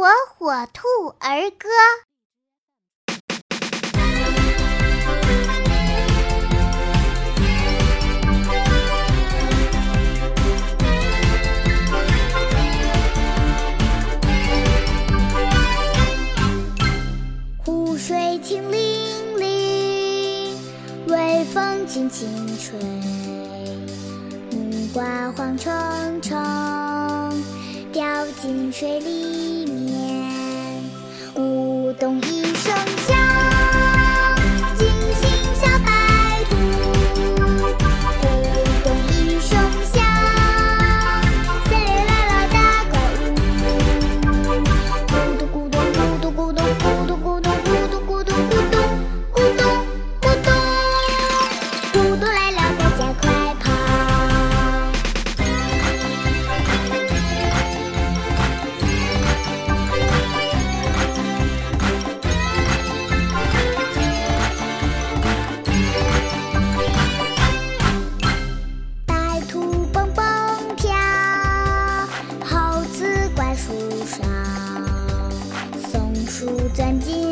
火火兔儿歌。湖水清粼粼，微风轻轻吹，木瓜黄澄澄，掉进水里面，舞动一。钻进